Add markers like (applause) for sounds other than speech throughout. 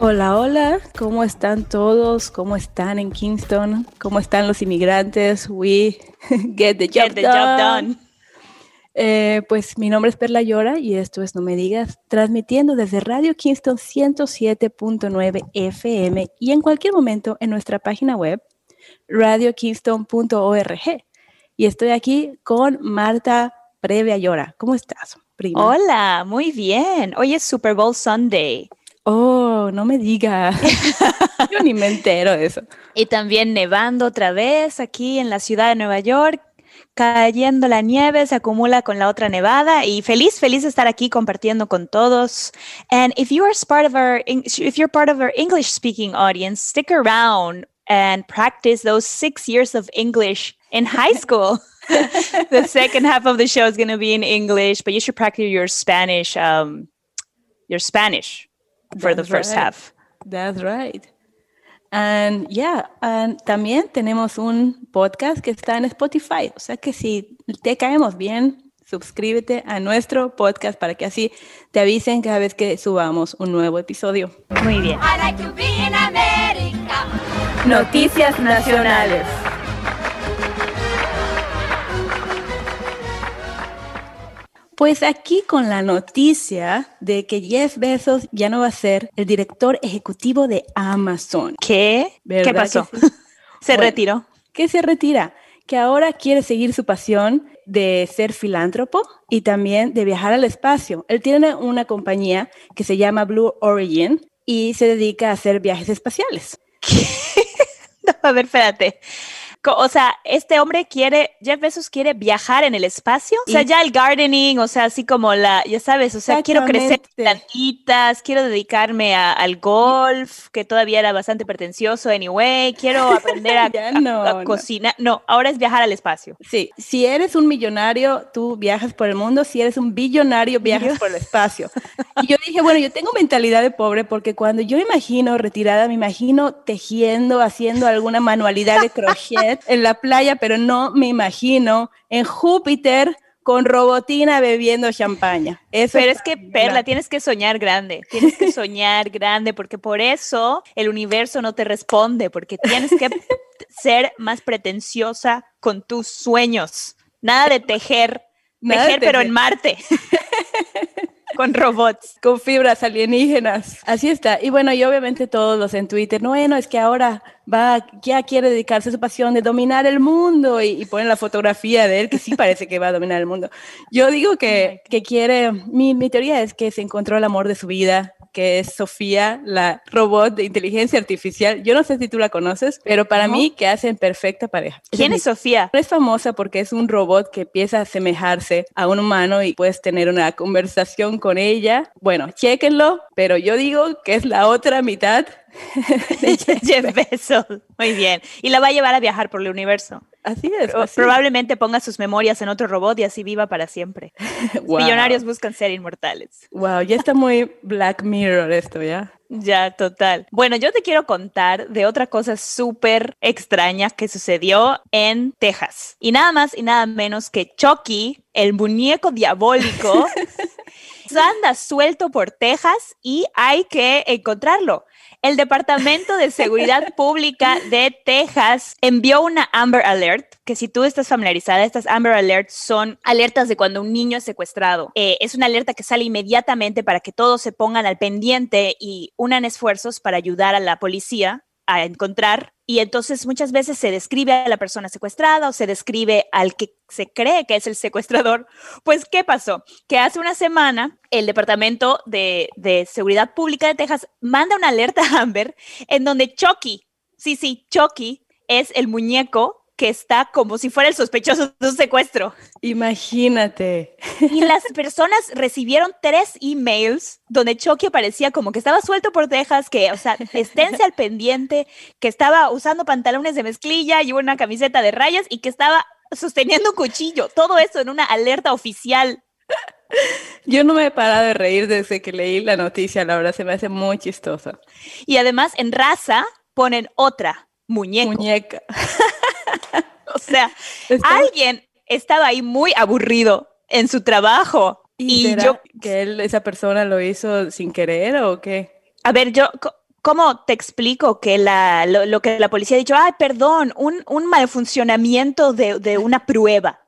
Hola, hola, ¿cómo están todos? ¿Cómo están en Kingston? ¿Cómo están los inmigrantes? We (laughs) get the job, Get the done. job done. Eh, pues mi nombre es Perla Llora y esto es No Me Digas, transmitiendo desde Radio Kingston 107.9 FM y en cualquier momento en nuestra página web radiokingston.org. Y estoy aquí con Marta Previa Llora. ¿Cómo estás, prima? Hola, muy bien. Hoy es Super Bowl Sunday. Oh, no me digas. (laughs) Yo ni me entero de eso. Y también nevando otra vez aquí en la ciudad de Nueva York. Cayendo la nieve, se acumula con la otra nevada y feliz, feliz de estar aquí compartiendo con todos. And if you are part of our, if you're part of our English speaking audience, stick around and practice those six years of English in high school. (laughs) the second half of the show is going to be in English, but you should practice your Spanish, um, your Spanish for the That's first right. half. That's right. And yeah, and también tenemos un podcast que está en Spotify. O sea que si te caemos bien, suscríbete a nuestro podcast para que así te avisen cada vez que subamos un nuevo episodio. Muy bien. I like to be in America. Noticias nacionales. Pues aquí con la noticia de que Jeff Bezos ya no va a ser el director ejecutivo de Amazon. ¿Qué? ¿Verdad ¿Qué pasó? sí? (laughs) Se Bueno. retiró. que se retira, que ahora quiere seguir su pasión de ser filántropo y también de viajar al espacio. Él tiene una compañía que se llama Blue Origin y se dedica a hacer viajes espaciales. (laughs) No, a ver, espérate. O sea, este hombre quiere, Jeff Bezos quiere viajar en el espacio. O sea, Y- ya el gardening, o sea, así como la, ya sabes, o sea, quiero crecer plantitas, quiero dedicarme a- al golf, que todavía era bastante pretencioso anyway, quiero (laughs) aprender a, a- no, a no. cocinar. No, ahora es viajar al espacio. Sí, si eres un millonario, tú viajas por el mundo, si eres un billonario, (laughs) viajas por el espacio. Y yo dije, bueno, yo tengo mentalidad de pobre porque cuando yo imagino retirada, me imagino tejiendo, haciendo alguna manualidad de crochet en la playa, pero no me imagino en Júpiter con robotina bebiendo champaña. Eso Pero es que, Perla, tienes que soñar grande, tienes que soñar grande, porque por eso el universo no te responde, porque tienes que ser más pretenciosa con tus sueños. Nada de tejer, Nada de tejer, pero en Marte, (laughs) con robots. con fibras alienígenas. Así está. Y bueno, y obviamente todos los en Twitter, no, bueno, es que ahora va, ya quiere dedicarse a su pasión de dominar el mundo y, y ponen la fotografía de él que sí parece que va a dominar el mundo. Yo digo que, que quiere, mi, mi teoría es que se encontró el amor de su vida, que es Sofía, la robot de inteligencia artificial. Yo no sé si tú la conoces, pero para No. mí que hacen perfecta pareja. ¿Quién mi es Sofía? es famosa porque es un robot que empieza a asemejarse a un humano y puedes tener una conversación con ella. Bueno, chéquenlo, pero yo digo que es la otra mitad. (laughs) de Jeff (laughs) Jeff Bezos. Muy bien. Y la va a llevar a viajar por el universo. Así es. Pro- así. Probablemente ponga sus memorias en otro robot y así viva para siempre. (laughs) Wow. Millonarios buscan ser inmortales. Wow, ya está muy Black Mirror esto, ¿ya? Ya, total. Bueno, yo te quiero contar de otra cosa súper extraña que sucedió en Texas. Y nada más y nada menos que Chucky, el muñeco diabólico, anda suelto por Texas y hay que encontrarlo. El Departamento de Seguridad (laughs) Pública de Texas envió una Amber Alert, que si tú estás familiarizada, estas Amber Alerts son alertas de cuando un niño es secuestrado. Eh, es una alerta que sale inmediatamente para que todos se pongan al pendiente y unan esfuerzos para ayudar a la policía a encontrar y entonces muchas veces se describe a la persona secuestrada o se describe al que se cree que es el secuestrador. Pues, ¿qué pasó? Que hace una semana el Departamento de, de Seguridad Pública de Texas manda una alerta a Amber en donde Chucky, sí, sí, Chucky es el muñeco que está como si fuera el sospechoso de un secuestro. Imagínate. Y las personas recibieron tres emails donde Chucky aparecía como que estaba suelto por Texas, que, o sea, esténse al pendiente, que estaba usando pantalones de mezclilla y una camiseta de rayas y que estaba sosteniendo un cuchillo. Todo eso en una alerta oficial. Yo no me he parado de reír desde que leí la noticia, la verdad se me hace muy chistosa. Y además en raza ponen otra, muñeco. Muñeca. (laughs) (laughs) O sea, Está- alguien estaba ahí muy aburrido en su trabajo. ¿Y, yo, que él, esa persona lo hizo sin querer o qué? a ver, yo, ¿cómo te explico que la, lo, lo que la policía ha dicho? Ay, perdón, un, un malfuncionamiento de, de una prueba.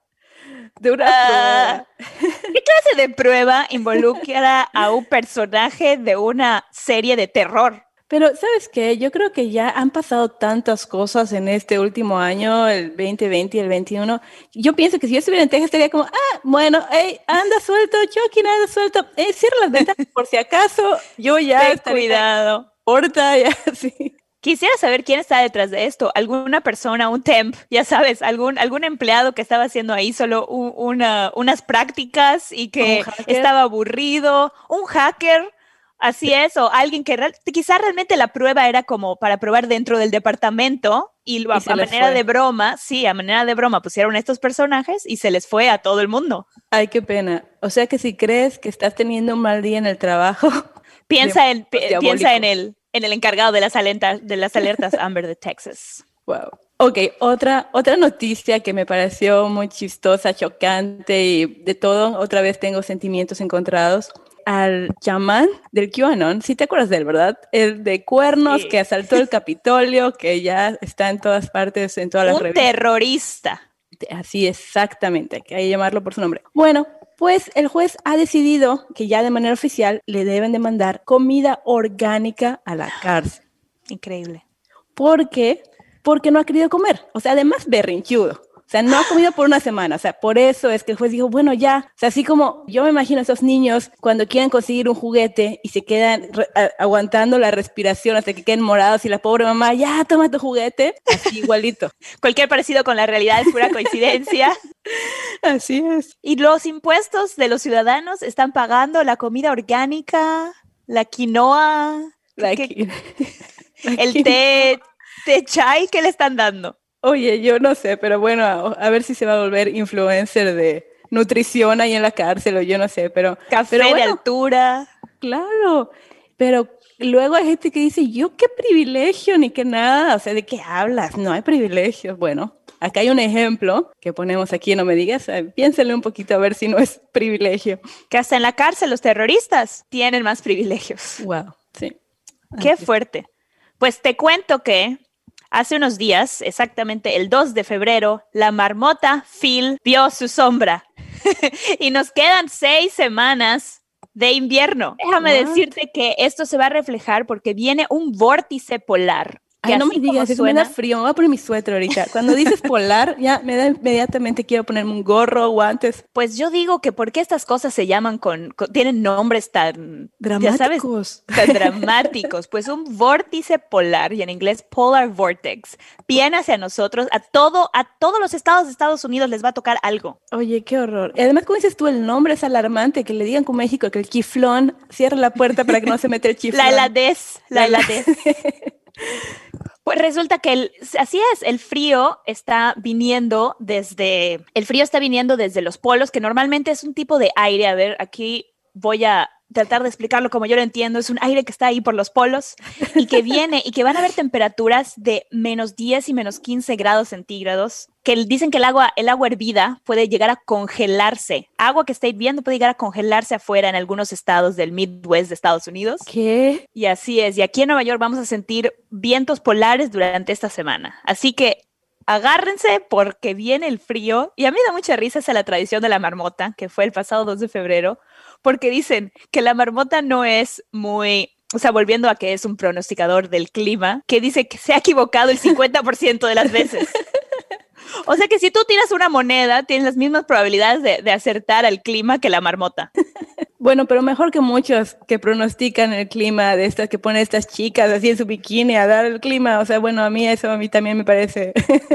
De una Ah, (laughs) ¿Qué clase de prueba involucra a un personaje de una serie de terror? Pero, ¿sabes qué? Yo creo que ya han pasado tantas cosas en este último año, el 2020 y el 21. Yo pienso que si yo estuviera en Texas estaría como, ah, bueno, hey, anda suelto, Chucky, anda suelto, eh, cierra las ventanas por si acaso, yo ya estaría cuidado. corta, ya, (laughs) sí. Quisiera saber quién está detrás de esto. Alguna persona, un temp, ya sabes, algún, algún empleado que estaba haciendo ahí solo una, unas prácticas y que estaba aburrido. Un hacker, así es, o alguien que real- quizá realmente la prueba era como para probar dentro del departamento y, lo- Y a, manera fue. de broma, sí, a manera de broma pusieron estos personajes y se les fue a todo el mundo. Ay, qué pena. O sea que si crees que estás teniendo un mal día en el trabajo, (laughs) Piensa, en, piensa en, el, en el encargado de las, alertas, de las alertas (laughs) Amber de Texas. Wow. Ok, otra, otra noticia que me pareció muy chistosa, chocante y de todo, otra vez tengo sentimientos encontrados. Al chamán del QAnon, si te acuerdas de él, ¿verdad? El de cuernos Sí. que asaltó el Capitolio, que ya está en todas partes, en todas las Un revistas. terrorista. Así exactamente, que hay que llamarlo por su nombre. Bueno, pues el juez ha decidido que ya de manera oficial le deben de mandar comida orgánica a la cárcel. Increíble. ¿Por qué? Porque no ha querido comer. O sea, además berrinchudo. O sea, no ha comido por una semana. O sea, por eso es que el juez dijo, bueno, ya. O sea, así como yo me imagino a esos niños cuando quieren conseguir un juguete y se quedan aguantando la respiración hasta que queden morados y la pobre mamá, ya, toma tu juguete. Así igualito. (laughs) Cualquier parecido con la realidad es pura coincidencia. (laughs) Así es. y los impuestos de los ciudadanos están pagando la comida orgánica, la quinoa, La ¿qué- qui- (laughs) el té, té chai que le están dando. Oye, yo no sé, pero bueno, a, ver si se va a volver influencer de nutrición ahí en la cárcel o yo no sé, pero... Café pero de altura. Claro, pero luego hay gente que dice, yo qué privilegio ni qué nada, o sea, ¿de qué hablas? No hay privilegios. Bueno, acá hay un ejemplo que ponemos aquí, no me digas, piénsale un poquito a ver si no es privilegio. Que hasta en la cárcel los terroristas tienen más privilegios. Wow, sí. Qué Así fuerte. Pues te cuento que hace unos días, exactamente el 2 de febrero, la marmota Phil vio su sombra. (laughs) y nos quedan seis semanas de invierno. Déjame decirte que esto se va a reflejar porque viene un vórtice polar. Ay, no me digas, eso me da suena- frío, me voy a poner mi suéter ahorita. Cuando dices polar, ya me da inmediatamente quiero ponerme un gorro, guantes. Pues yo digo que porque estas cosas se llaman con, con- tienen nombres tan ya sabes, Dramáticos. tan dramáticos. (laughs) Pues un vórtice polar, y en inglés polar vortex, viene hacia nosotros, a todo, a todos los estados de Estados Unidos les va a tocar algo. Oye, qué horror. Además, como dices tú, el nombre es alarmante, que le digan con México que el chiflón cierra la puerta para que no se meta el chiflón. La heladez, la La heladez. (laughs) Pues resulta que el, así es, el frío está viniendo desde, el frío está viniendo desde los polos, que normalmente es un tipo de aire. A ver, aquí voy a tratar de explicarlo como yo lo entiendo. Es un aire que está ahí por los polos y que (laughs) viene y que van a haber temperaturas de menos 10 y menos 15 grados centígrados, que dicen que el agua, el agua hervida puede llegar a congelarse. Agua que está hirviendo puede llegar a congelarse afuera en algunos estados del Midwest de Estados Unidos. ¿Qué? Y así es. Y aquí en Nueva York vamos a sentir vientos polares durante esta semana. Así que agárrense porque viene el frío. Y a mí me da mucha risa esa la tradición de la marmota, que fue el pasado 2 de febrero, porque dicen que la marmota no es muy... O sea, volviendo a que es un pronosticador del clima, que dice que se ha equivocado el 50% de las veces. O sea que si tú tiras una moneda, tienes las mismas probabilidades de, de acertar al clima que la marmota. Bueno, pero mejor que muchos que pronostican el clima de estas que ponen estas chicas así en su bikini a dar el clima. O sea, bueno, a mí eso a mí también me parece.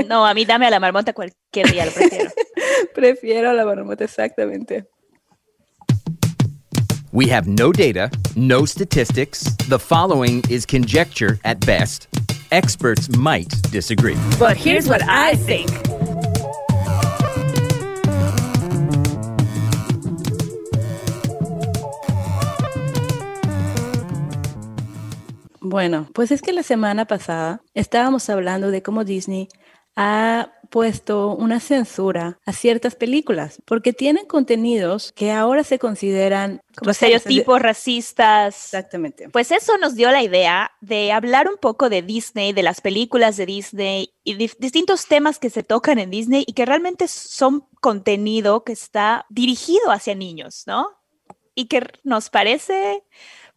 No, a mí dame a la marmota cualquier día, lo prefiero. (laughs) Prefiero a la marmota, exactamente. We have no data, no statistics. The following is conjecture at best. Experts might disagree. But here's what I think. Bueno, pues es que la semana pasada estábamos hablando de cómo Disney ha puesto una censura a ciertas películas porque tienen contenidos que ahora se consideran como estereotipos racistas. Exactamente. Pues eso nos dio la idea de hablar un poco de Disney, de las películas de Disney y de distintos temas que se tocan en Disney y que realmente son contenido que está dirigido hacia niños, ¿no? Y que nos parece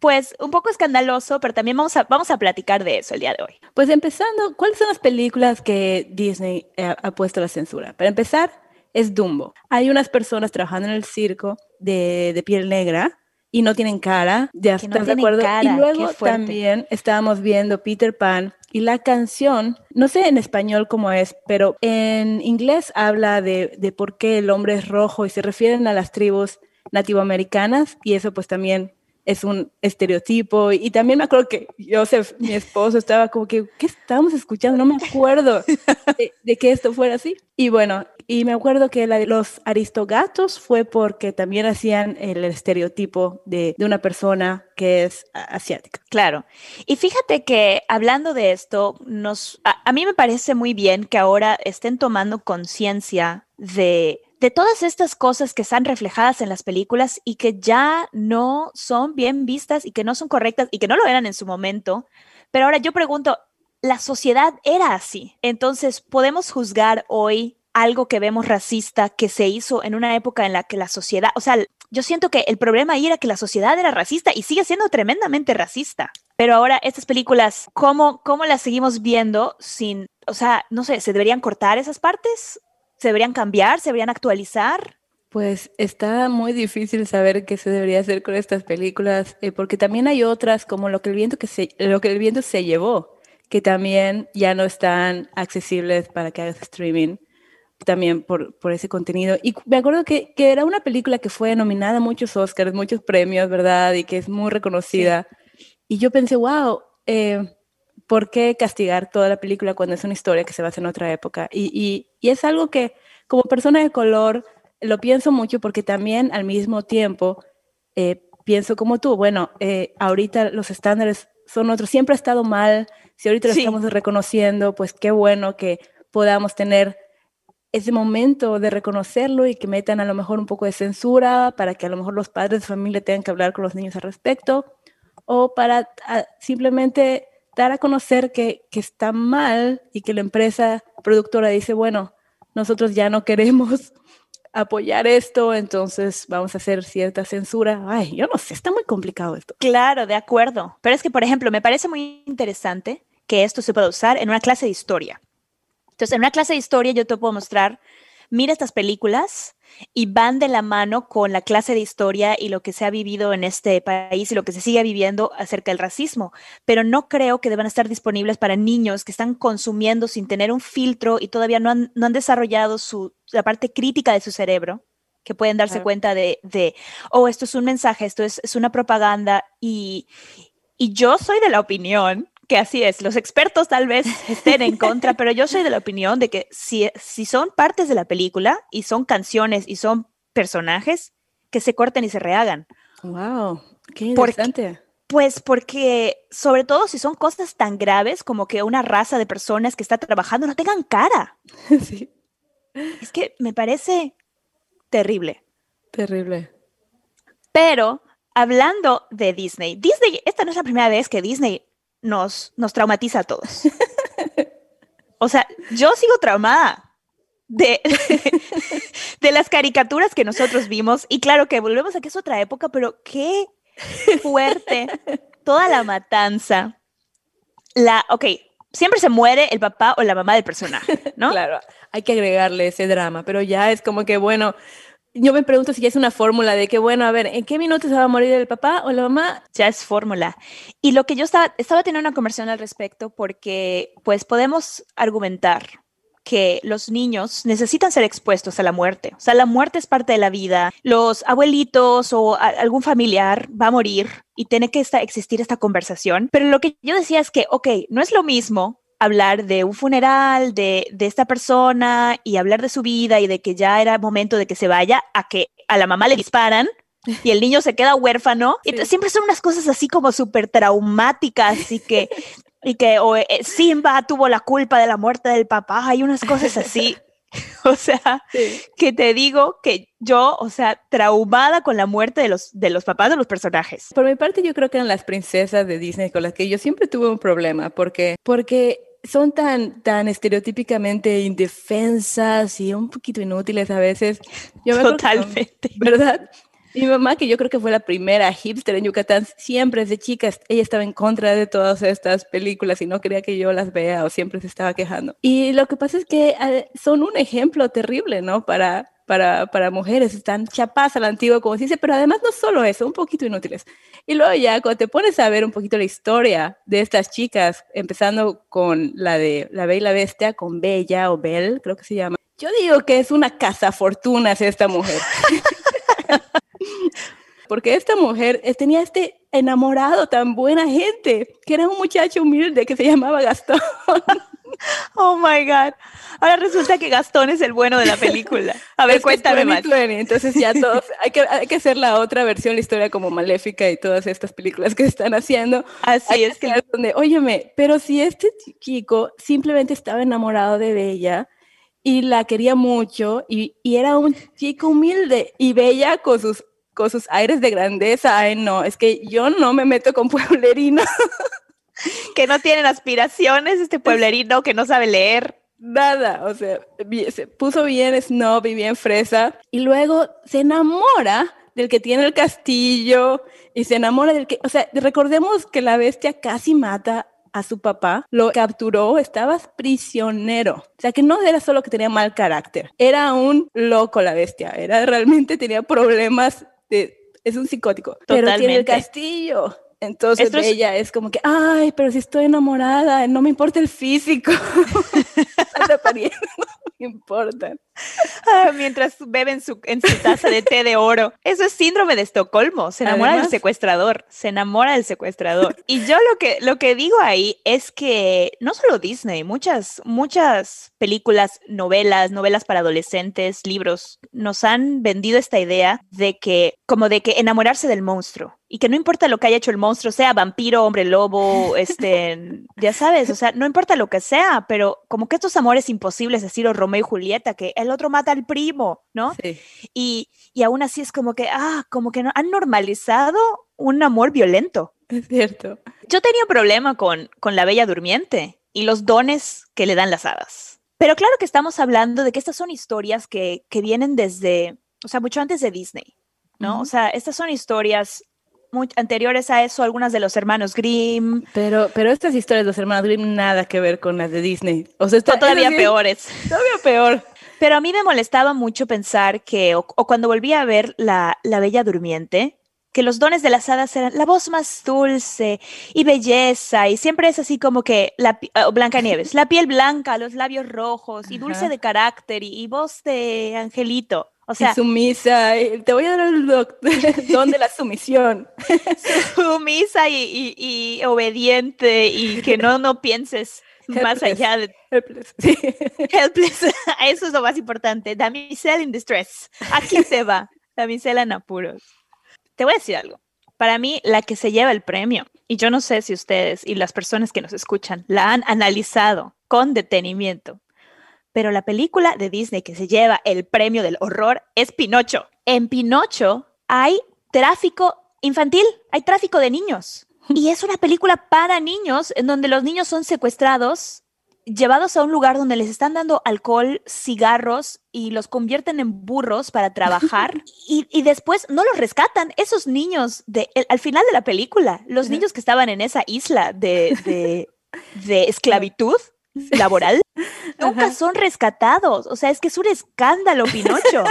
pues un poco escandaloso, pero también vamos a, vamos a platicar de eso el día de hoy. Pues empezando, ¿cuáles son las películas que Disney ha, ha puesto la censura? Para empezar, es Dumbo. Hay unas personas trabajando en el circo de, de piel negra y no tienen cara, ya Que no estás de acuerdo. cara, y luego también estábamos viendo Peter Pan y la canción, no sé en español cómo es, pero en inglés habla de, de por qué el hombre es rojo y se refieren a las tribus nativoamericanas y eso pues también es un estereotipo y también me acuerdo que Joseph, mi esposo, estaba como que, ¿qué estábamos escuchando? No me acuerdo (laughs) de, de que esto fuera así. Y bueno, y me acuerdo que la de los aristogatos fue porque también hacían el estereotipo de, de una persona que es asiática. Claro. Y fíjate que hablando de esto, nos, a, a mí me parece muy bien que ahora estén tomando conciencia de, de todas estas cosas que están reflejadas en las películas y que ya no son bien vistas y que no son correctas y que no lo eran en su momento. Pero ahora yo pregunto, la sociedad era así. Entonces, ¿podemos juzgar hoy algo que vemos racista que se hizo en una época en la que la sociedad, o sea, yo siento que el problema ahí era que la sociedad era racista y sigue siendo tremendamente racista. Pero ahora estas películas, ¿cómo, cómo las seguimos viendo sin, o sea, no sé, ¿se deberían cortar esas partes? ¿Se deberían cambiar? ¿Se deberían actualizar? Pues está muy difícil saber qué se debería hacer con estas películas, eh, porque también hay otras como lo que el viento que se, lo que el viento se llevó, que también ya no están accesibles para que hagas streaming, también por, por ese contenido. Y me acuerdo que, que era una película que fue nominada a muchos Oscars, muchos premios, ¿verdad? Y que es muy reconocida. Y yo pensé, wow, eh, ¿por qué castigar toda la película cuando es una historia que se basa en otra época? Y, y, y es algo que como persona de color lo pienso mucho porque también al mismo tiempo eh, pienso como tú, bueno, eh, ahorita los estándares son otros, siempre ha estado mal, si ahorita lo Sí. estamos reconociendo, pues qué bueno que podamos tener ese momento de reconocerlo y que metan a lo mejor un poco de censura para que a lo mejor los padres de familia tengan que hablar con los niños al respecto o para ah, simplemente dar a conocer que, que está mal y que la empresa productora dice, bueno, nosotros ya no queremos (laughs) apoyar esto, entonces vamos a hacer cierta censura. Ay, yo no sé, está muy complicado esto. Claro, de acuerdo. Pero es que, por ejemplo, me parece muy interesante que esto se pueda usar en una clase de historia. Entonces, en una clase de historia yo te puedo mostrar, mira estas películas y van de la mano con la clase de historia y lo que se ha vivido en este país y lo que se sigue viviendo acerca del racismo. Pero no creo que deban estar disponibles para niños que están consumiendo sin tener un filtro y todavía no han, no han desarrollado su, la parte crítica de su cerebro que pueden darse Claro. cuenta de, de, oh, esto es un mensaje, esto es, es una propaganda y, y yo soy de la opinión que así es, los expertos tal vez (laughs) estén en contra, pero yo soy de la opinión de que si, si son partes de la película y son canciones y son personajes, que se corten y se rehagan. Wow, qué Porque- interesante. Pues porque, sobre todo si son cosas tan graves como que una raza de personas que está trabajando no tengan cara. (laughs) sí, Es que me parece terrible. terrible. Pero hablando de Disney, Disney, esta no es la primera vez que Disney nos, nos traumatiza a todos. (laughs) O sea, yo sigo traumada de, (laughs) de las caricaturas que nosotros vimos. Y claro que volvemos a que es otra época, pero qué fuerte toda la matanza. La, ok, siempre se muere el papá o la mamá del personaje, ¿no? (laughs) Claro, hay que agregarle ese drama, pero ya es como que, bueno, yo me pregunto si ya es una fórmula de que, bueno, a ver, ¿en qué minuto se va a morir el papá o la mamá? ya es fórmula. Y lo que yo estaba, estaba teniendo una conversación al respecto porque pues podemos argumentar que los niños necesitan ser expuestos a la muerte. O sea, la muerte es parte de la vida. Los abuelitos o algún familiar va a morir y tiene que esta- existir esta conversación. Pero lo que yo decía es que, ok, no es lo mismo hablar de un funeral de, de esta persona y hablar de su vida y de que ya era momento de que se vaya a que a la mamá le disparan y el niño se queda huérfano. Y t- siempre son unas cosas así como súper traumáticas y que, y que o, eh, Simba tuvo la culpa de la muerte del papá. Hay unas cosas así. (laughs) O sea, que te digo que yo, o sea, traumada con la muerte de los, de los papás de los personajes. Por mi parte, yo creo que eran las princesas de Disney con las que yo siempre tuve un problema, porque, porque son tan, tan estereotípicamente indefensas y un poquito inútiles a veces. Yo me Totalmente. ¿Verdad? Mi mamá, que yo creo que fue la primera hipster en Yucatán, siempre desde chica, ella estaba en contra de todas estas películas y no quería que yo las vea o siempre se estaba quejando. Y lo que pasa es que eh, son un ejemplo terrible, ¿no? Para, para, para mujeres, están chapas a la antigua, como se dice, pero además no solo eso, un poquito inútiles. Y luego ya, cuando te pones a ver un poquito la historia de estas chicas, empezando con la de La Bella y la Bestia, con Bella o Belle, creo que se llama. Yo digo que es una cazafortunas esta mujer. (laughs) Porque esta mujer eh, tenía este enamorado tan buena gente, que era un muchacho humilde que se llamaba Gastón. (laughs) (laughs) Oh my God. Ahora resulta que Gastón es el bueno de la película. A ver, (laughs) Es cuéntame 20, más. 20, Entonces ya todos, (laughs) hay que, hay que hacer la otra versión, la historia como Maléfica y todas estas películas que están haciendo. Así Hay es que donde, óyeme, pero si este chico simplemente estaba enamorado de Bella y la quería mucho y, y era un chico humilde y Bella con sus con sus aires de grandeza, ay no, es que yo no me meto con pueblerinos, (laughs) que no tienen aspiraciones, este pueblerino que no sabe leer. nada, o sea, se puso bien snob y bien fresa y luego se enamora del que tiene el castillo y se enamora del que, o sea, recordemos que la bestia casi mata a su papá, lo capturó, estabas prisionero. O sea, que no era solo que tenía mal carácter, era un loco la bestia, era realmente tenía problemas de, es un psicótico, pero tiene el Totalmente. castillo. Entonces Esto es- ella es como que, ay, pero si estoy enamorada, no me importa el físico. (laughs) Las apariencias (laughs) no me importan. Ah, mientras beben su, en su taza de té de oro. Eso es síndrome de Estocolmo. Se enamora del Además- secuestrador. Se enamora del secuestrador. Y yo lo que, lo que digo ahí es que no solo Disney, muchas, muchas películas, novelas, novelas para adolescentes, libros, nos han vendido esta idea de que, como de que enamorarse del monstruo. Y que no importa lo que haya hecho el monstruo, sea vampiro, hombre lobo, este, ya sabes, o sea, no importa lo que sea, pero como que estos amores imposibles, estilo Romeo y Julieta, que el otro mata al primo, ¿no? Sí. Y, y aún así es como que, ah, como que no, han normalizado un amor violento. Es cierto. Yo tenía un problema con, con la Bella Durmiente y los dones que le dan las hadas. Pero claro que estamos hablando de que estas son historias que, que vienen desde, o sea, mucho antes de Disney, ¿no? O sea, estas son historias muy anteriores a eso, algunas de los hermanos Grimm, Pero, pero estas historias de los hermanos Grimm nada que ver con las de Disney. O sea, está todavía peores. Todavía peor. Pero a mí me molestaba mucho pensar que, o, o cuando volví a ver la, la Bella Durmiente, que los dones de las hadas eran la voz más dulce y belleza, y siempre es así como que la pi- ah, Blancanieves, la piel blanca, los labios rojos, y dulce Ajá. de carácter, y, y voz de angelito. O sea, y sumisa. y Te voy a dar el (laughs) don de la sumisión. (laughs) sumisa y, y- y obediente, y que no, no pienses más allá de Helpless. Sí. (laughs) helpless. (laughs) Eso es lo más importante. Damisela in distress. Aquí se va. Damisela en apuros. Te voy a decir algo. Para mí, la que se lleva el premio, y yo no sé si ustedes y las personas que nos escuchan la han analizado con detenimiento, pero la película de Disney que se lleva el premio del horror es Pinocho. En Pinocho hay tráfico infantil, hay tráfico de niños. (laughs) Y es una película para niños en donde los niños son secuestrados llevados a un lugar donde les están dando alcohol, cigarros y los convierten en burros para trabajar (laughs) y, y después no los rescatan. Esos niños, de, el- al final de la película, los niños que estaban en esa isla de, de, de esclavitud laboral, (laughs) nunca son rescatados. O sea, es que es un escándalo, Pinocho.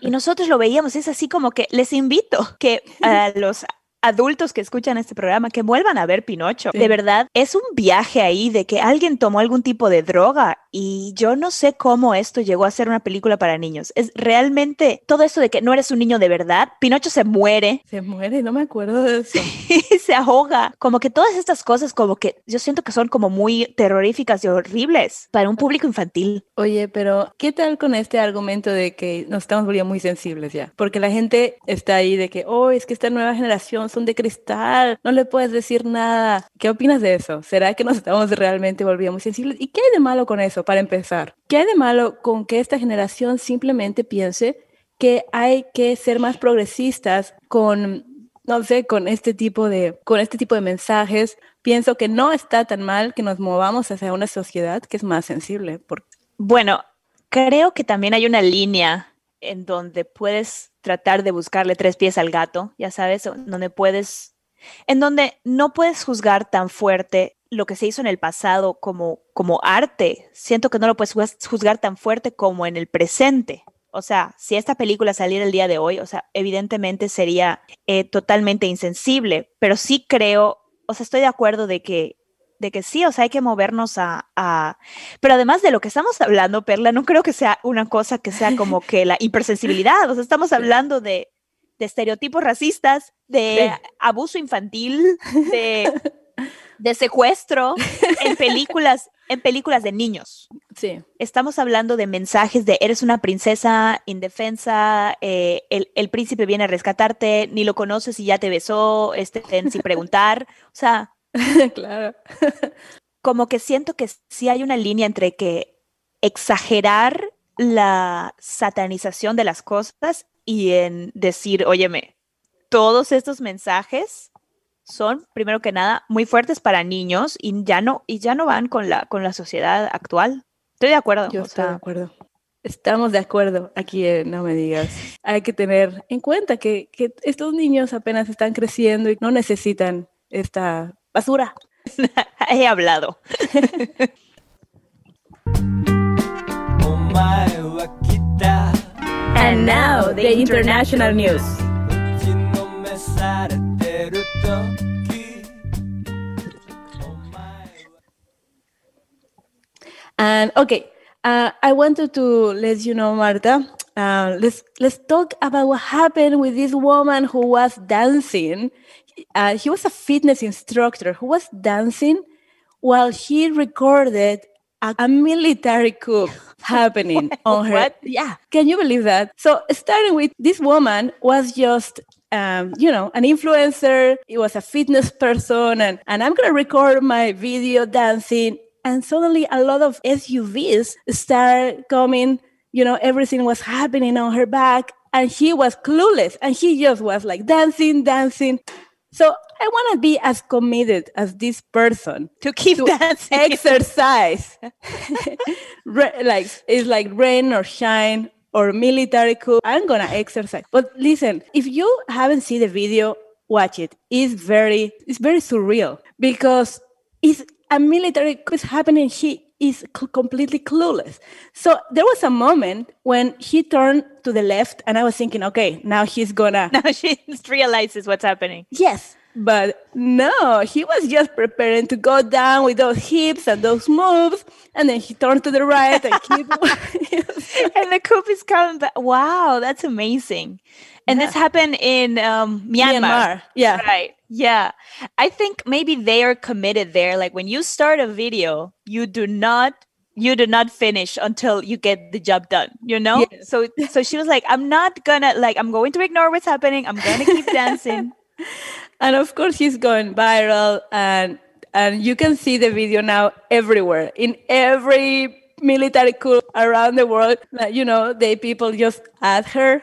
Y nosotros lo veíamos, es así como que les invito que a los adultos que escuchan este programa que vuelvan a ver Pinocho. De verdad, es un viaje ahí de que alguien tomó algún tipo de droga y yo no sé cómo esto llegó a ser una película para niños. Es realmente todo esto de que no eres un niño de verdad. Pinocho se muere, Se muere, no me acuerdo de eso. (laughs) se ahoga. Como que todas estas cosas, como que yo siento que son como muy terroríficas y horribles para un público infantil. Oye, pero ¿qué tal con este argumento de que nos estamos volviendo muy sensibles ya? Porque la gente está ahí de que, oh, es que esta nueva generación son de cristal, no le puedes decir nada. ¿Qué opinas de eso? ¿Será que nos estamos realmente volviendo muy sensibles? ¿Y qué hay de malo con eso, para empezar? ¿Qué hay de malo con que esta generación simplemente piense que hay que ser más progresistas con no sé, con este tipo de con este tipo de mensajes, pienso que no está tan mal que nos movamos hacia una sociedad que es más sensible, por- Bueno, creo que también hay una línea en donde puedes tratar de buscarle tres pies al gato, ya sabes, donde puedes, en donde no puedes juzgar tan fuerte lo que se hizo en el pasado como, como arte. Siento que no lo puedes juz- juzgar tan fuerte como en el presente. O sea, si esta película saliera el día de hoy, o sea, evidentemente sería eh, totalmente insensible, pero sí creo, o sea, estoy de acuerdo de que, de que sí, o sea, hay que movernos a, a pero además de lo que estamos hablando, Perla, no creo que sea una cosa que sea como (laughs) que la hipersensibilidad. O sea, estamos hablando de, de estereotipos racistas, de Sí. abuso infantil, de, de secuestro en películas, en películas de niños. sí. Estamos hablando de mensajes de eres una princesa indefensa, eh, el, el príncipe viene a rescatarte, ni lo conoces y ya te besó, este, sin preguntar. O sea, (laughs) claro. como que siento que sí hay una línea entre que exagerar la satanización de las cosas y en decir, óyeme, todos estos mensajes son, primero que nada, muy fuertes para niños y ya no, y ya no van con la, con la sociedad actual. Estoy de acuerdo. Yo estoy de acuerdo. Estamos de acuerdo aquí, eh, no me digas. Hay que tener en cuenta que, que estos niños apenas están creciendo y no necesitan esta basura. (laughs) He hablado. (laughs) And now the international news. And okay, uh, I wanted to let you know, Marta. Uh, let's let's talk about what happened with this woman who was dancing uh, he was a fitness instructor who was dancing while he recorded a, a military coup (laughs) happening on her. What? Yeah, can you believe that? So starting with this woman was just. Um, you know, an influencer, it was a fitness (laughs) person, and, and I'm gonna record my video dancing and suddenly a lot of SUVs start coming. You know, everything was happening on her back, and she was clueless, and she just was like dancing, dancing. So I want to be as committed as this person To keep to dancing. (laughs) exercise. (laughs) Like it's like rain or shine or military coup. I'm gonna exercise. But listen, if you haven't seen the video, watch it. It's very it's very surreal because it's a military coup is happening. He is c- completely clueless. So there was a moment when he turned to the left, and I was thinking, okay, now he's gonna (laughs) Now she realizes what's happening. Yes, but no, he was just preparing to go down with those hips and those moves, and then he turned to the right and keep. (laughs) and the coup is coming back. Wow, that's amazing. And this happened in um, Myanmar. Myanmar, yeah. Right. Yeah. I think maybe they are committed there. Like when you start a video, you do not you do not finish until you get the job done you know Yes. so so she was like i'm not gonna like i'm going to ignore what's happening i'm gonna keep (laughs) dancing and of course, he's going viral, and and you can see the video now everywhere in every military coup around the world. You know, the people just add her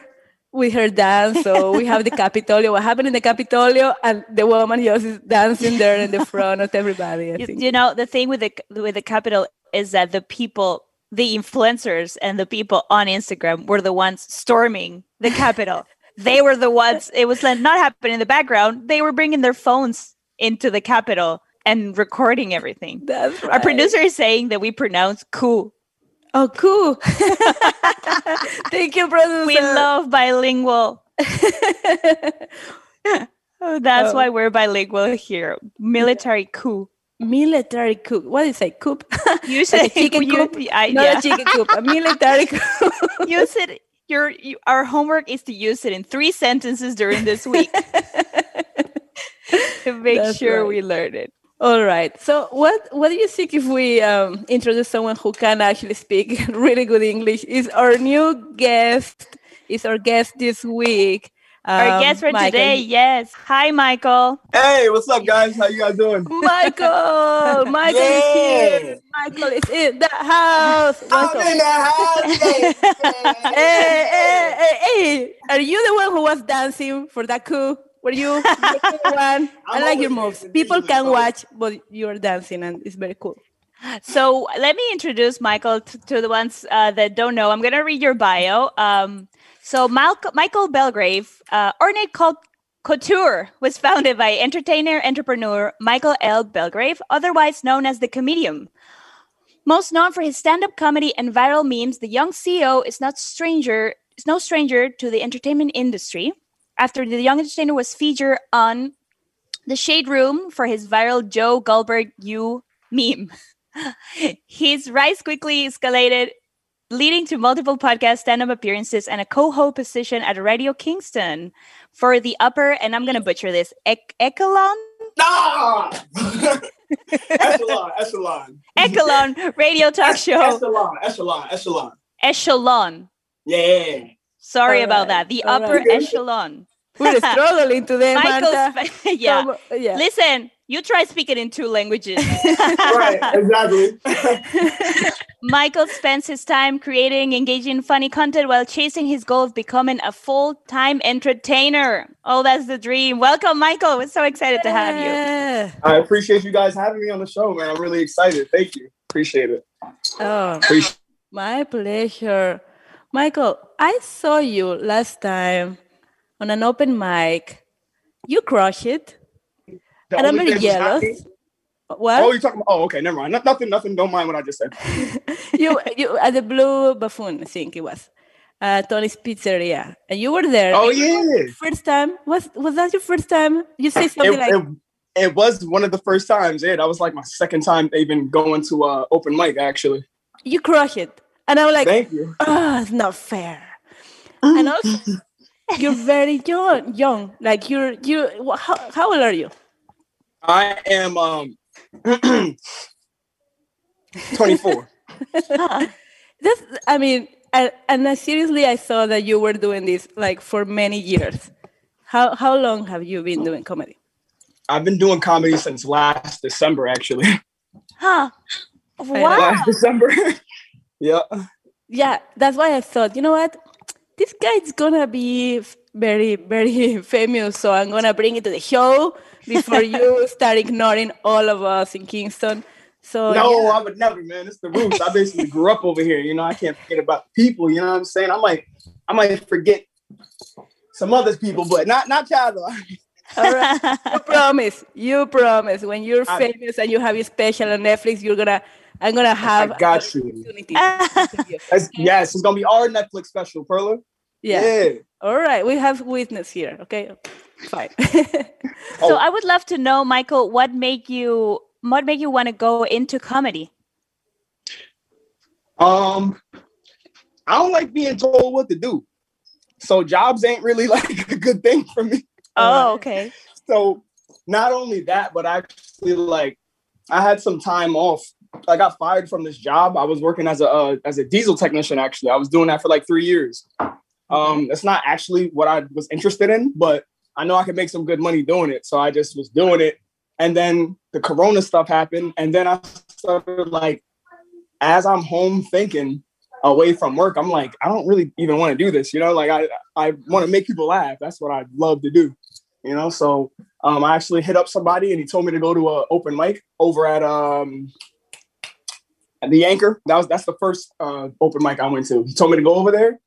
with her dance. So we have the Capitolio. What happened in the Capitolio, and the woman just is dancing there in the front of everybody. I you, think. you know the thing with the with the capital is that the people the influencers and the people on instagram were the ones storming the capital (laughs) they were the ones it was like not happening in the background they were bringing their phones into the capital and recording everything That's our producer is saying that we pronounce cool Oh, cool. (laughs) Thank you, producer. we love bilingual (laughs) Oh, that's Oh. why we're bilingual here. Military coup. Military coup. What is it? Coup? You (laughs) said chicken you- coop? I- Not yeah. a chicken coop. A military coup. use it. Your you, our homework is to use it in three sentences during this week to make That's sure right. we learn it. All right. So, what what do you think if we um, introduce someone who can actually speak (laughs) really good English? Is our new guest? Is our guest this week? Our um, guest for Michael. today, yes. Hi, Michael. Hey, what's up, guys? How you guys doing? Michael, (laughs) Michael is here. Michael is in the house. Welcome. I'm in the house. (laughs) Hey, hey, hey, hey! Are you the one who was dancing for that coup? Were you (laughs) one? I like your moves. People can so- watch, but you're dancing, and it's very cool. So let me introduce Michael t- to the ones uh, that don't know. I'm going to read your bio. Um, so Mal- Michael Belgrave, uh, Ornate Cult- Couture was founded by entertainer entrepreneur Michael L. Belgrave, otherwise known as the Comedian. Most known for his stand-up comedy and viral memes, the young CEO is not stranger is no stranger to the entertainment industry. After the young entertainer was featured on the Shade Room for his viral Joe Goldberg "You" meme. (laughs) His rise quickly escalated, leading to multiple podcast stand up appearances and a co host position at Radio Kingston for the upper, and I'm going to butcher this, Ec- Echelon? Nah! (laughs) echelon, echelon. Echelon radio talk show. Echelon, echelon, echelon. Echelon. Yeah. Sorry All about right, that. The all upper right. echelon. We're (laughs) struggling today, Michael's, Marta. fa- (laughs) yeah. Come- yeah. Listen, you try speaking in two languages. (laughs) Right, exactly. Michael spends his time creating engaging, funny content while chasing his goal of becoming a full time entertainer. Oh, that's the dream. Welcome, Michael. We're so excited to have you. I appreciate you guys having me on the show, man. I'm really excited. Thank you. Appreciate it. Oh, Appreciate my pleasure. Michael, I saw you last time on an open mic. You crush it. The And I'm very was jealous. What? Oh, you're talking about, oh, okay, never mind. No- nothing, nothing. Don't mind what I just said. (laughs) you you at the Blue Buffoon, I think it was, uh, Tony's Pizzeria, and you were there. Oh, yeah. First time was was that your first time? You say something It, like, it, it was one of the first times. Yeah, that was like my second time even going to uh, open mic, actually. "You crush it," and I'm like, Thank you. "Oh, it's not fair." and (laughs) also, you're very young. Young, like you're you. How, how old are you? I am um (clears throat) 24. (laughs) That's. I mean, and, and I, seriously, I saw that you were doing this like for many years. How how long have you been doing comedy? I've been doing comedy since last December, actually. (laughs) Huh. know. Wow. last December. (laughs) yeah. yeah that's why i thought you know what this guy's gonna be very very (laughs) famous so i'm gonna bring it to the show before you (laughs) start ignoring all of us in kingston so no, yeah. I would never, man. It's the roots. I basically grew up over here. You know, I can't forget about people. You know what I'm saying? I might, I might forget some other people, but not not Chado. all right (laughs) you promise you promise when you're I- famous and you have your special on netflix you're gonna i'm gonna have I got you. opportunity to interview. That's, yes, it's gonna be our Netflix special, Perla. Yeah. all right we have witness here okay fine (laughs) So Oh. I would love to know, Michael, what made you what made you want to go into comedy? Um, I don't like being told what to do, so jobs ain't really (laughs) like a good thing for me. Oh, okay. so not only that, but actually like I had some time off. I got fired from this job. I was working as a uh, as a diesel technician. Actually, I was doing that for like three years. Um, it's not actually what I was interested in, but I know I could make some good money doing it. So I just was doing it, and then the Corona stuff happened, and then I started like, as I'm home thinking away from work, I'm like, I don't really even want to do this. You know, like I I want to make people laugh. That's what I love to do you know so um i actually hit up somebody and he told me to go to a open mic over at um at the anchor that was that's the first uh open mic i went to he told me to go over there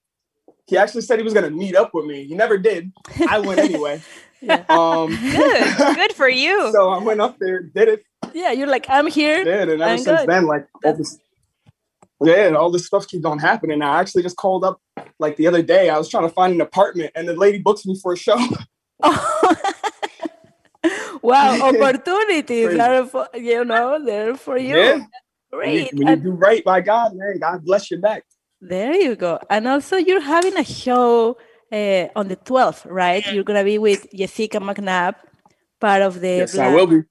he actually said he was going to meet up with me he never did i went (laughs) anyway yeah. um Good. (laughs) Good for you. so i went up there did it yeah you're like i'm here did and ever I'm since good. then like all this yeah all this stuff keeps on happening i actually just called up like the other day i was trying to find an apartment and the lady books me for a show (laughs) wow, opportunities are for, you know they're for you. Yeah. When you, Great. when you do right by God, man, God bless your back. There you go. And also, you're having a show uh, on the 12th, right? You're gonna be with Jessica McNabb, part of the Yes, I will be.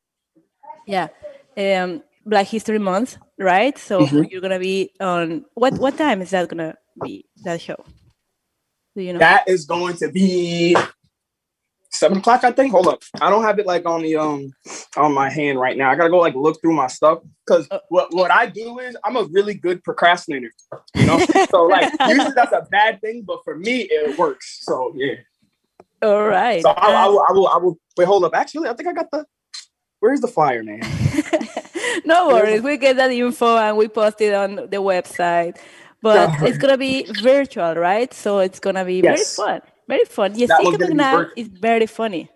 yeah um black history month right so Mhm. you're gonna be on what what time is that gonna be that show do you know That is going to be seven o'clock, I think. Hold up, I don't have it like on the um on my hand right now. I gotta go like look through my stuff because Uh. what what I do is I'm a really good procrastinator. You know, so like (laughs) usually that's a bad thing, but for me it works. So yeah. all right So I, I, Uh, will, I will I will wait. Hold up. Actually, I think I got the. Where's the flyer, man? (laughs) no worries we get that info and we post it on the website but it's gonna be virtual right so it's gonna be Yes. very fun very fun gonna McNabb is very funny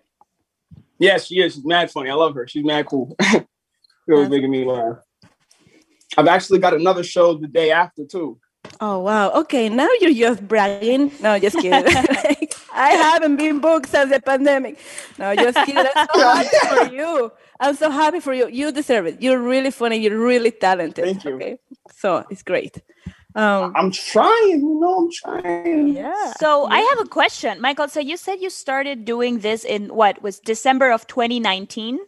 Yes, she is. She's mad funny. I love her. She's mad cool. (laughs) she always making me laugh. I've actually got another show the day after too. Oh wow. Okay, now you're just bragging. No, just kidding. Like, (laughs) (laughs) I haven't been booked since the pandemic. No, just kidding. I'm so happy for you. I'm so happy for you. You deserve it. You're really funny. You're really talented. Thank you. Okay. So it's great. Um I'm trying, you know, I'm trying. yeah. So I have a question, Michael. So you said you started doing this in what was December of 2019.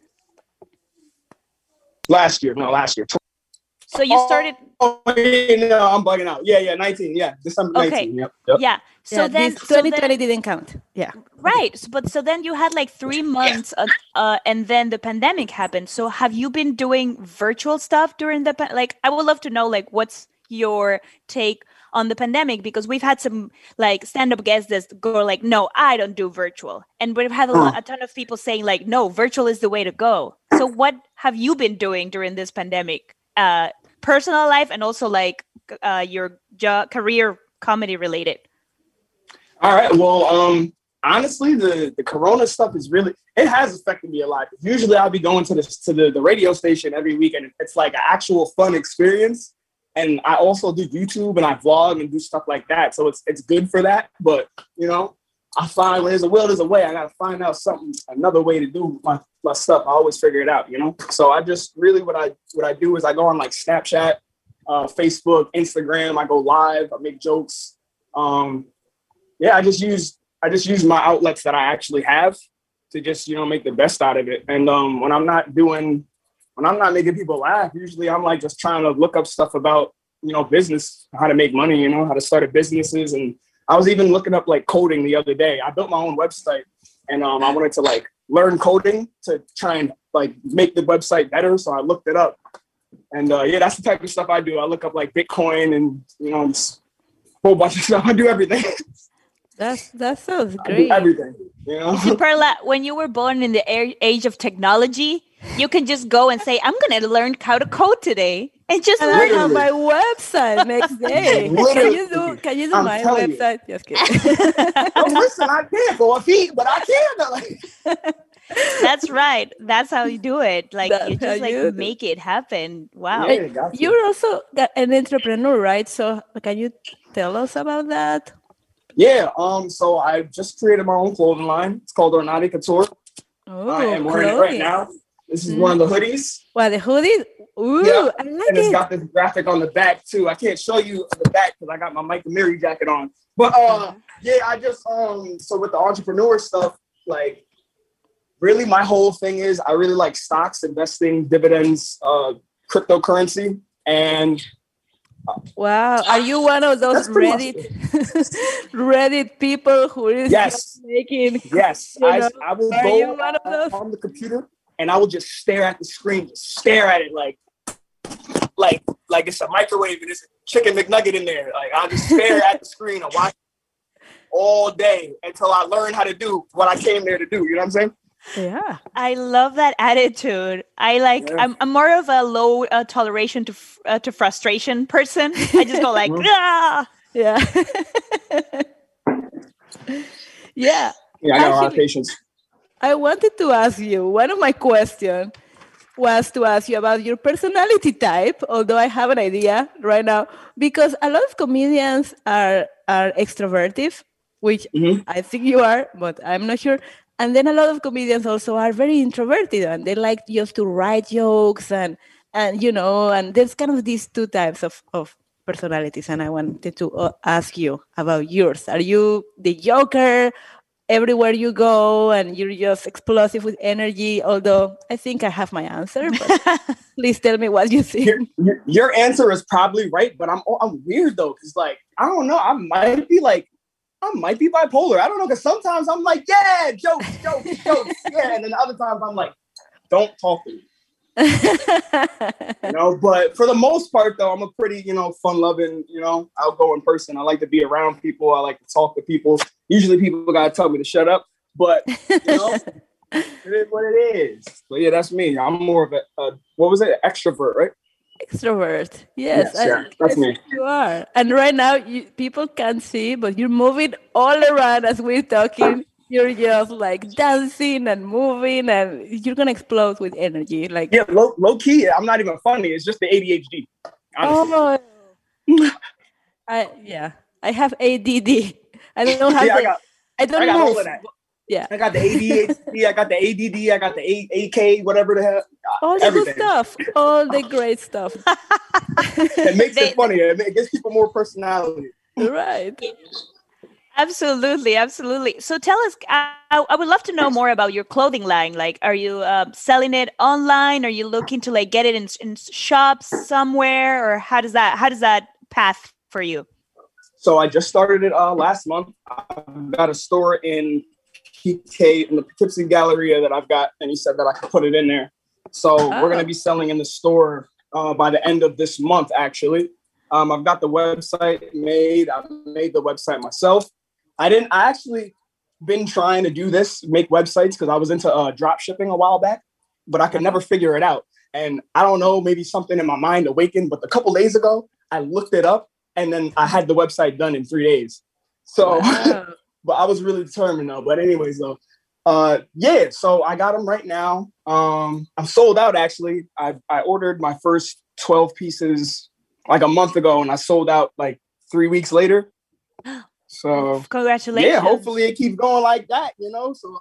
Last year, no, last year. So you started, Oh, wait, no, I'm bugging out. Yeah, yeah, 19. Yeah, December Okay. 19. Yep. yep. yeah. So yeah, then, this so 2020 then, didn't count. Yeah. right. s- But so then you had like three months, uh, uh, and then the pandemic happened. So have you been doing virtual stuff during the pa- like? I would love to know like what's your take on the pandemic because we've had some like stand-up guests that go like, no, I don't do virtual, and we've had a, lot, a ton of people saying like, no, virtual is the way to go. So what have you been doing during this pandemic? Uh, personal life and also like uh, your job, career, comedy related. All right. Well, um, honestly, the the Corona stuff is really it has affected me a lot. Usually, I'll be going to the to the, the radio station every week, and it's like an actual fun experience. And I also do YouTube and I vlog and do stuff like that, so it's it's good for that. But you know, I find when there's a will, there's a way. I gotta find out something, another way to do my, my stuff. I always figure it out, you know. So I just really what I what I do is I go on like Snapchat, uh, Facebook, Instagram. I go live. I make jokes. Um, yeah, I just use I just use my outlets that I actually have to just you know make the best out of it. And um, when I'm not doing when I'm not making people laugh, usually I'm like just trying to look up stuff about you know business, how to make money, you know, how to start a businesses. And I was even looking up like coding the other day. I built my own website, and um, I wanted to like learn coding to try and like make the website better. So I looked it up, and uh, yeah, that's the type of stuff I do. I look up like Bitcoin and you know. Just, a whole bunch of stuff. (laughs) I do everything. That's that sounds I do great. everything. You know. Perla, when you were born in the a- age of technology, you can just go and say, I'm going to learn how to code today. And just And learn. I have my website (laughs) next day. Can you do can you do I'm my telling you. website? Just kidding. No, (laughs) listen, I can't go a feet, but I can. (laughs) That's right. That's how you do it. Like That's you just like you make it happen. Wow. Yeah, got to. You're also an entrepreneur, right? So can you tell us about that? yeah. Um. So I just created my own clothing line. It's called Ornate Couture. Oh, I am wearing it right now. This is one of the hoodies, Well, the hoodies. Ooh, Yeah, I like and it's it. got this graphic on the back too. I can't show you the back because I got my Mike Amiri jacket on. But uh, yeah, I just um. So with the entrepreneur stuff, like, really, my whole thing is I really like stocks, investing, dividends, uh, cryptocurrency, and Wow, are you one of those Reddit (laughs) Reddit people who is Yes. making? Yes, I, know, I will go you one of on- those? on the computer and I will just stare at the screen, just stare at it like, like, like it's a microwave and it's a chicken McNugget in there. Like I'll just stare at the (laughs) screen and watch all day until I learn how to do what I came there to do. You know what I'm saying? Yeah, I love that attitude. I like. Yeah. I'm, I'm more of a low uh, toleration to f- uh, to frustration person. I just go like, (laughs) ah. yeah, (laughs) yeah. Yeah, I got a lot of Actually- patience. I wanted to ask you. One of my questions was to ask you about your personality type. Although I have an idea right now, because a lot of comedians are are extroverted, which Mhm. I think you are, but I'm not sure. and then a lot of comedians also are very introverted and they like just to write jokes and and you know and there's kind of these two types of of personalities and i wanted to uh, ask you about yours are you the joker everywhere you go and you're just explosive with energy although i think i have my answer but (laughs) please tell me what you think Your, your, your answer is probably right, but I'm I'm weird though, cause like I don't know, I might be like I might be bipolar. I don't know, cause sometimes I'm like, yeah, jokes, jokes, jokes, (laughs) yeah, and then other times I'm like, don't talk to me. you (laughs) know, but for the most part though, I'm a pretty, you know, fun loving, you know, outgoing person. I like to be around people. I like to talk to people. Usually people gotta tell me to shut up, but you know, (laughs) it is what it is. But yeah, that's me. I'm more of a, a what was it, extrovert, right? extrovert yes, Yes, yeah, that's me. you are and right now you, people can't see but you're moving all around as we're talking (laughs) you're just like dancing and moving and you're gonna explode with energy like Yeah, low, low key. I'm not even funny. It's just the ADHD. honestly. oh (laughs) I yeah I have ADD I don't know how yeah, I got, I don't I got know all of that. yeah I got the ADHD. I got the ADD. I got the A- AK, whatever the hell. all the everything. good stuff all the great stuff (laughs) It makes They- it funnier. It it gives people more personality. right Absolutely, absolutely. So tell us, I, I would love to know more about your clothing line. Like, are you uh, selling it online? Are you looking to like get it in, in shops somewhere, or how does that how does that path for you? So I just started it uh, last month. I've got a store in PK in the Poughkeepsie Galleria that I've got, and he said that I could put it in there. So we're Oh. going to be selling in the store uh, by the end of this month. Actually, um, I've got the website made. I made the website myself. I didn't. I actually been trying to do this, make websites, because I was into uh, drop shipping a while back, but I could never figure it out. And I don't know, maybe something in my mind awakened. But a couple days ago, I looked it up, and then I had the website done in three days. So, Wow. (laughs) but I was really determined though. But anyways, though, uh, yeah. So I got them right now. Um, I'm sold out actually. I I ordered my first twelve pieces like a month ago, and I sold out like three weeks later. (gasps) So Congratulations! yeah, hopefully it keeps going like that. You know, so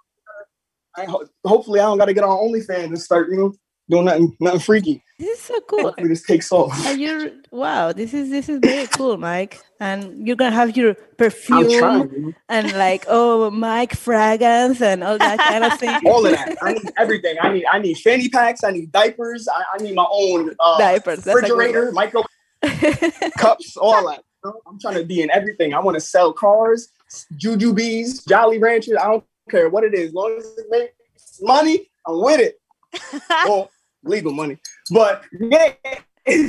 I ho- hopefully I don't got to get on OnlyFans and start you know doing nothing nothing freaky. this is so cool Hopefully this takes off. And you're wow, this is this is very cool, Mike. And you're gonna have your perfume trying. and like oh Mike fragrance and all that kind of thing. all of that. I need everything. I need I need fanny packs. I need diapers. I, I need my own uh, Diapers, that's refrigerator, micro (laughs) cups, all that. I'm trying to be in everything. I want to sell cars, Jujubes, Jolly Ranchers. I don't care what it is. As long as it makes money, I'm with it. (laughs) well, legal money, but yeah. (laughs)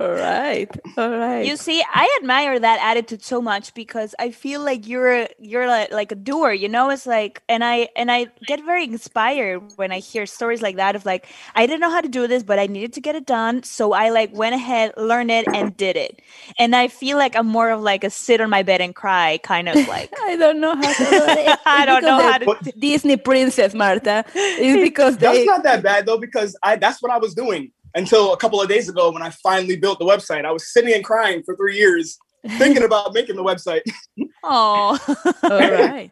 all right, all right. You see, I admire that attitude so much because I feel like you're you're like, like a doer, you know. It's like, and I and I get very inspired when I hear stories like that of like, I didn't know how to do this, but I needed to get it done, so I like went ahead, learned it, and did it. And I feel like I'm more of like a sit on my bed and cry kind of like. (laughs) I don't know how to do it. (laughs) I don't know how to. But- Disney princess, Marta. It's (laughs) because That's they not that bad though, because I that's what I was doing until a couple of days ago when I finally built the website. I was sitting and crying for three years, thinking about making the website. (laughs) Oh, all (laughs) right.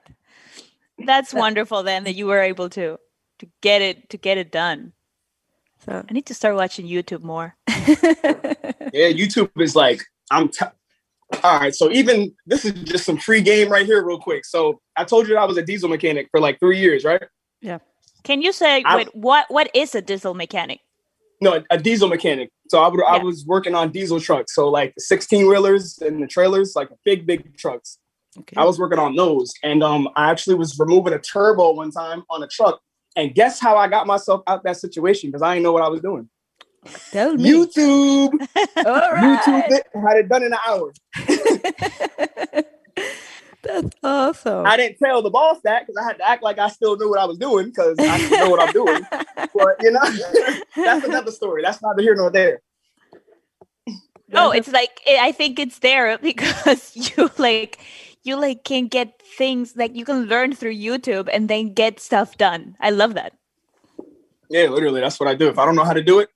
that's wonderful then that you were able to to get it to get it done. So I need to start watching YouTube more. (laughs) Yeah, YouTube is like I'm. T- All right, so even this is just some free game right here, real quick. So I told you that I was a diesel mechanic for like three years, right? Yeah. Can you say I- wait, what what is a diesel mechanic? No, a diesel mechanic. So I would I was working on diesel trucks, so like the 16 wheelers and the trailers, like big big trucks. okay. I was working on those, and um, I actually was removing a turbo one time on a truck. And guess how I got myself out that situation? Because I didn't know what I was doing. Tell me. YouTube, (laughs) all YouTube it, had it done in an hour. (laughs) That's awesome. I didn't tell the boss that because I had to act like I still knew what I was doing because I didn't know what I'm doing. (laughs) But you know, (laughs) that's another story. That's neither here nor there. Oh, it's like eh, I think it's there (laughs) because you like you like can get things like you can learn through YouTube and then get stuff done. I love that. Yeah, literally, that's what I do. If I don't know how to do it,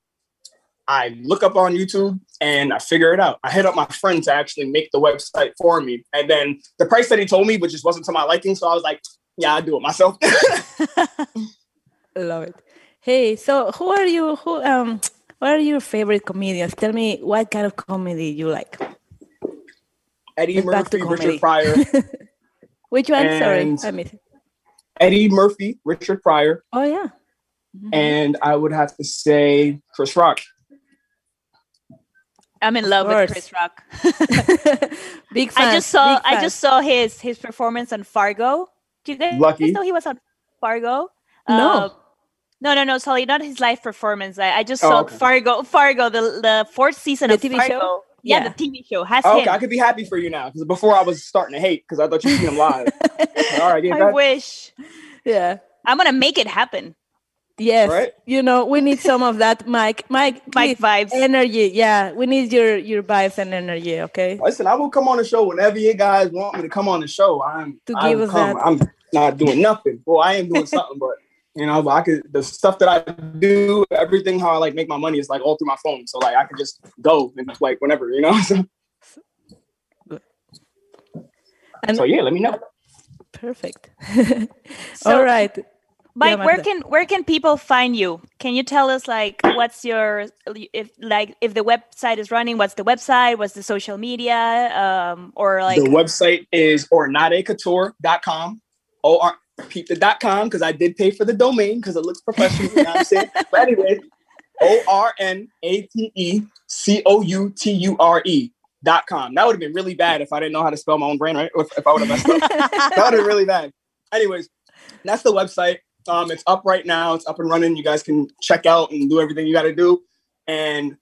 I look up on YouTube and I figure it out. I hit up my friend to actually make the website for me, and then the price that he told me, which just wasn't to my liking, so I was like, Yeah, I do it myself. (laughs) Love it. Hey, so who are you? Who um? What are your favorite comedians? Tell me what kind of comedy you like. Eddie Get Murphy. Richard Pryor, (laughs) Which one? Sorry, I missed. Eddie Murphy, Richard Pryor, Oh yeah. and I would have to say Chris Rock. I'm in love with. Chris Rock. (laughs) big fan. (laughs) I just saw I just saw his his performance on Fargo. Do you guys Lucky. know he was on Fargo? No. Uh, no, no, no. Sorry, not his live performance. I, I just Oh, saw okay. Fargo. Fargo, the the fourth season The of TV Fargo. show? Yeah, Yeah. the TV show has Oh, him. okay, I could be happy for you now because before I was starting to hate because I thought you seen him live. (laughs) All right, yeah, I that- wish. Yeah. I'm gonna make it happen. Yes. Right? You know, we need some of that, Mike. Mike. (laughs) Mike please, vibes. Energy. Yeah, we need your your vibes and energy. Okay. Listen, I will come on the show whenever you guys want me to come on the show. I'm To I'm give us come. that- I'm not doing nothing. Well, I am doing something, but you know, but I could the stuff that I do, everything how I like make my money is like all through my phone. So like I could just go and like whenever, you know. (laughs) So, And so yeah, let me know. perfect. (laughs) So, All right. Mike, where can where can people find you? Can you tell us like what's your if like if the website is running? What's the website? What's the social media? Um, or like the website is ornatecouture.com. O R peep the dot com because I did pay for the domain because it looks professional. You know what I'm saying? (laughs) but anyway, O R N A T E C O U T U R E dot com. That would have been really bad if I didn't know how to spell my own brand, right? If, if I would have messed up. (laughs) that would have been really bad. Anyways, that's the website. Um, it's up right now. It's up and running. You guys can check out and do everything you got to do. And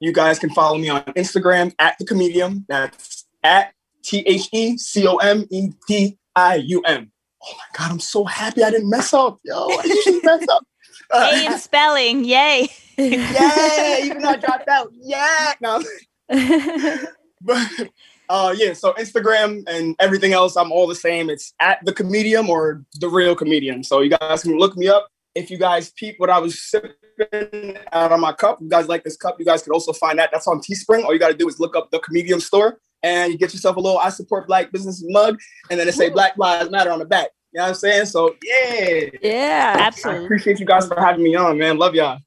you guys can follow me on Instagram at the comedium. That's at T H E C O M E D I U M. Oh my god, I'm so happy I didn't mess up. Yo, I usually mess up. Uh, (laughs) A in spelling, yay! yeah, even though I dropped out. Yeah. No. (laughs) But uh yeah, so Instagram and everything else, I'm all the same. It's at the comedium or the real comedium. So you guys can look me up. If you guys peep what I was sipping out of my cup, you guys like this cup, you guys can also find that. That's on Teespring. All you gotta do is look up the comedium store and you get yourself a little I support black business mug, and then it say Black Lives Matter on the back. You know what I'm saying? So yeah. yeah. I Absolutely. appreciate you guys for having me on, man. Love y'all.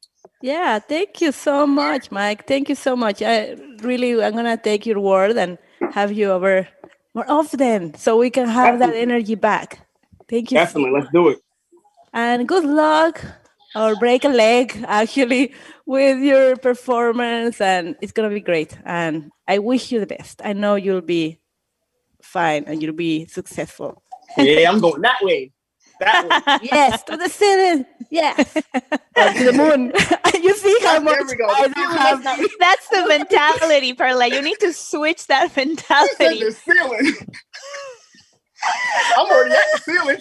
Yeah. Thank you so much, Mike. Thank you so much. I really, I'm gonna take your word and have you over more often so we can have that energy back. Thank you. Definitely, let's do it. and good luck or break a leg actually with your performance and it's gonna be great and i wish you the best i know you'll be fine and you'll be successful Yeah, I'm going that way. That way. yes to the ceiling yes Uh, to the moon (laughs) you see how There much we go. I don't have (laughs) That's the mentality, Perla. You need to switch that He (laughs) said mentality. the ceiling. I'm already at the ceiling.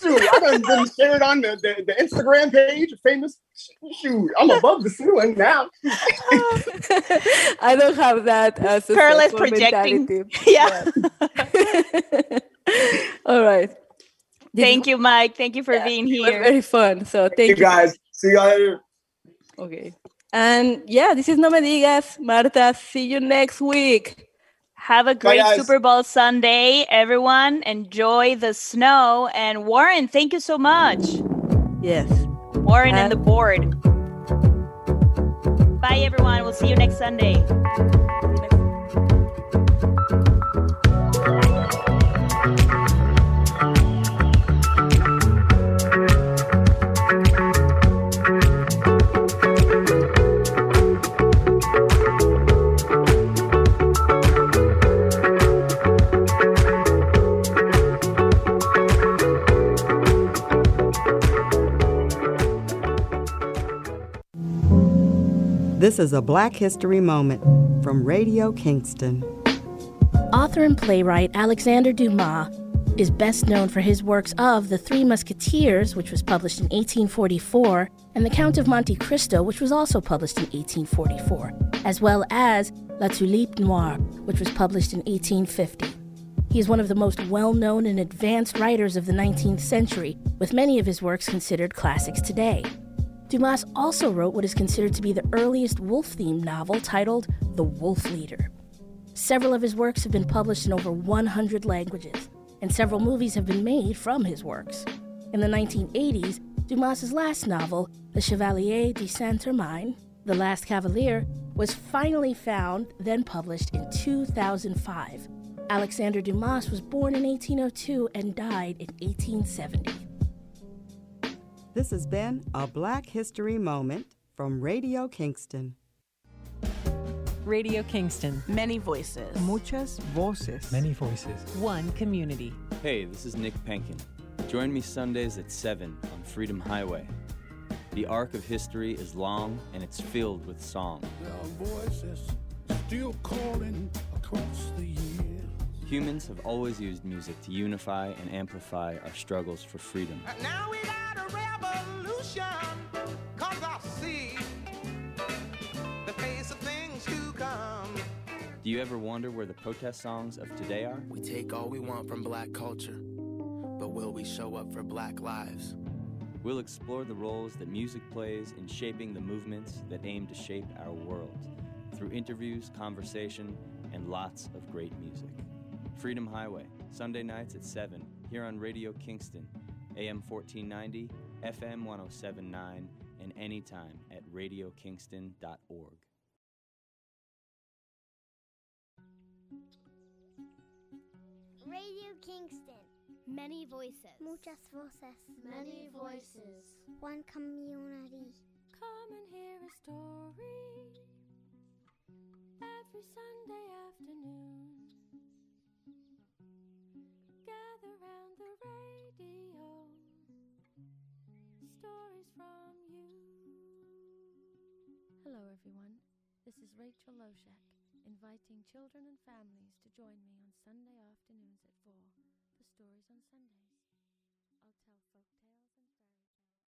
Shoot, I done been shared on the, the, the Instagram page, famous. Shoot, I'm above the ceiling now. i don't have that uh, Pearl is successful projecting. mentality. Yeah. all right Thank you, Mike. Thank you for being it was here. very fun so You thank you guys, see y'all later. Okay. And yeah, this is No Me Digas. Marta, see you next week. Have a great guys. Super Bowl Sunday, everyone. Enjoy the snow. And Warren, thank you so much. Yes. Warren Uh, and the board. Bye, everyone. We'll see you next Sunday. This is a Black History Moment from Radio Kingston. Author and playwright Alexander Dumas is best known for his works of The Three Musketeers, which was published in 1844, and The Count of Monte Cristo, which was also published in 1844, as well as La Tulipe Noire, which was published in 1850. He is one of the most well known and advanced writers of the 19th century, with many of his works considered classics today. Dumas also wrote what is considered to be the earliest wolf themed novel titled The Wolf Leader. Several of his works have been published in over 100 languages. and several movies have been made from his works. In the 1980s, Dumas's last novel, The Chevalier de Saint-Hermine, The Last Cavalier, was finally found, then published in 2005. Alexander Dumas was born in 1802 and died in 1870. This has been a Black History Moment from Radio Kingston. Radio Kingston. Many voices. Muchas voces. Many voices. One community. Hey, this is Nick Penkin. Join me Sundays at 7 on Freedom Highway. The arc of history is long and it's filled with song. There are voices still calling across the years. Humans have always used music to unify and amplify our struggles for freedom. And now we got a cause I see the face of things to come. Do you ever wonder where the protest songs of today are? We take all we want from black culture, but will we show up for black lives? We'll explore the roles that music plays in shaping the movements that aim to shape our world through interviews, conversation, and lots of great music. Freedom Highway, Sunday nights at 7, here on Radio Kingston, AM 1490, FM 1079, and anytime at radiokingston.org. Radio Kingston. Many voices. Muchas voces. Many voices. One community. Come and hear a story every Sunday afternoon. Gather round the radio. Stories from you. Hello, everyone. This is Rachel Loshak, inviting children and families to join me on Sunday afternoons at 4 for Stories on Sundays.